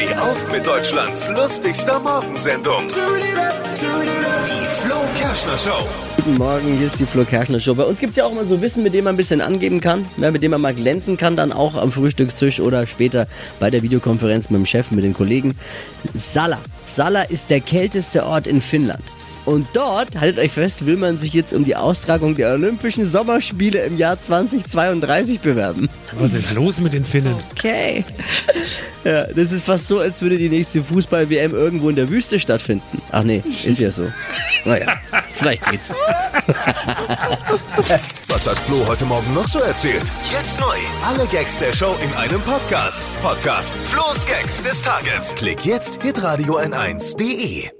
Steh auf mit Deutschlands lustigster Morgensendung. Die Flo Kerschner Show. Guten Morgen, hier ist die Flo Kerschner Show. Bei uns gibt es ja auch immer so Wissen, mit dem man ein bisschen angeben kann, ja, mit dem man mal glänzen kann, dann auch am Frühstückstisch oder später bei der Videokonferenz mit dem Chef, mit den Kollegen. Sala. Sala ist der kälteste Ort in Finnland. Und dort, haltet euch fest, will man sich jetzt um die Austragung der Olympischen Sommerspiele im Jahr 2032 bewerben. Was ist los mit den Finnen? Okay. Ja, das ist fast so, als würde die nächste Fußball-WM irgendwo in der Wüste stattfinden. Ach nee, ist ja so. Naja, vielleicht geht's. Was hat Flo heute Morgen noch so erzählt? Jetzt neu. Alle Gags der Show in einem Podcast. Podcast Flo's Gags des Tages. Klick jetzt, hitradio n1.de.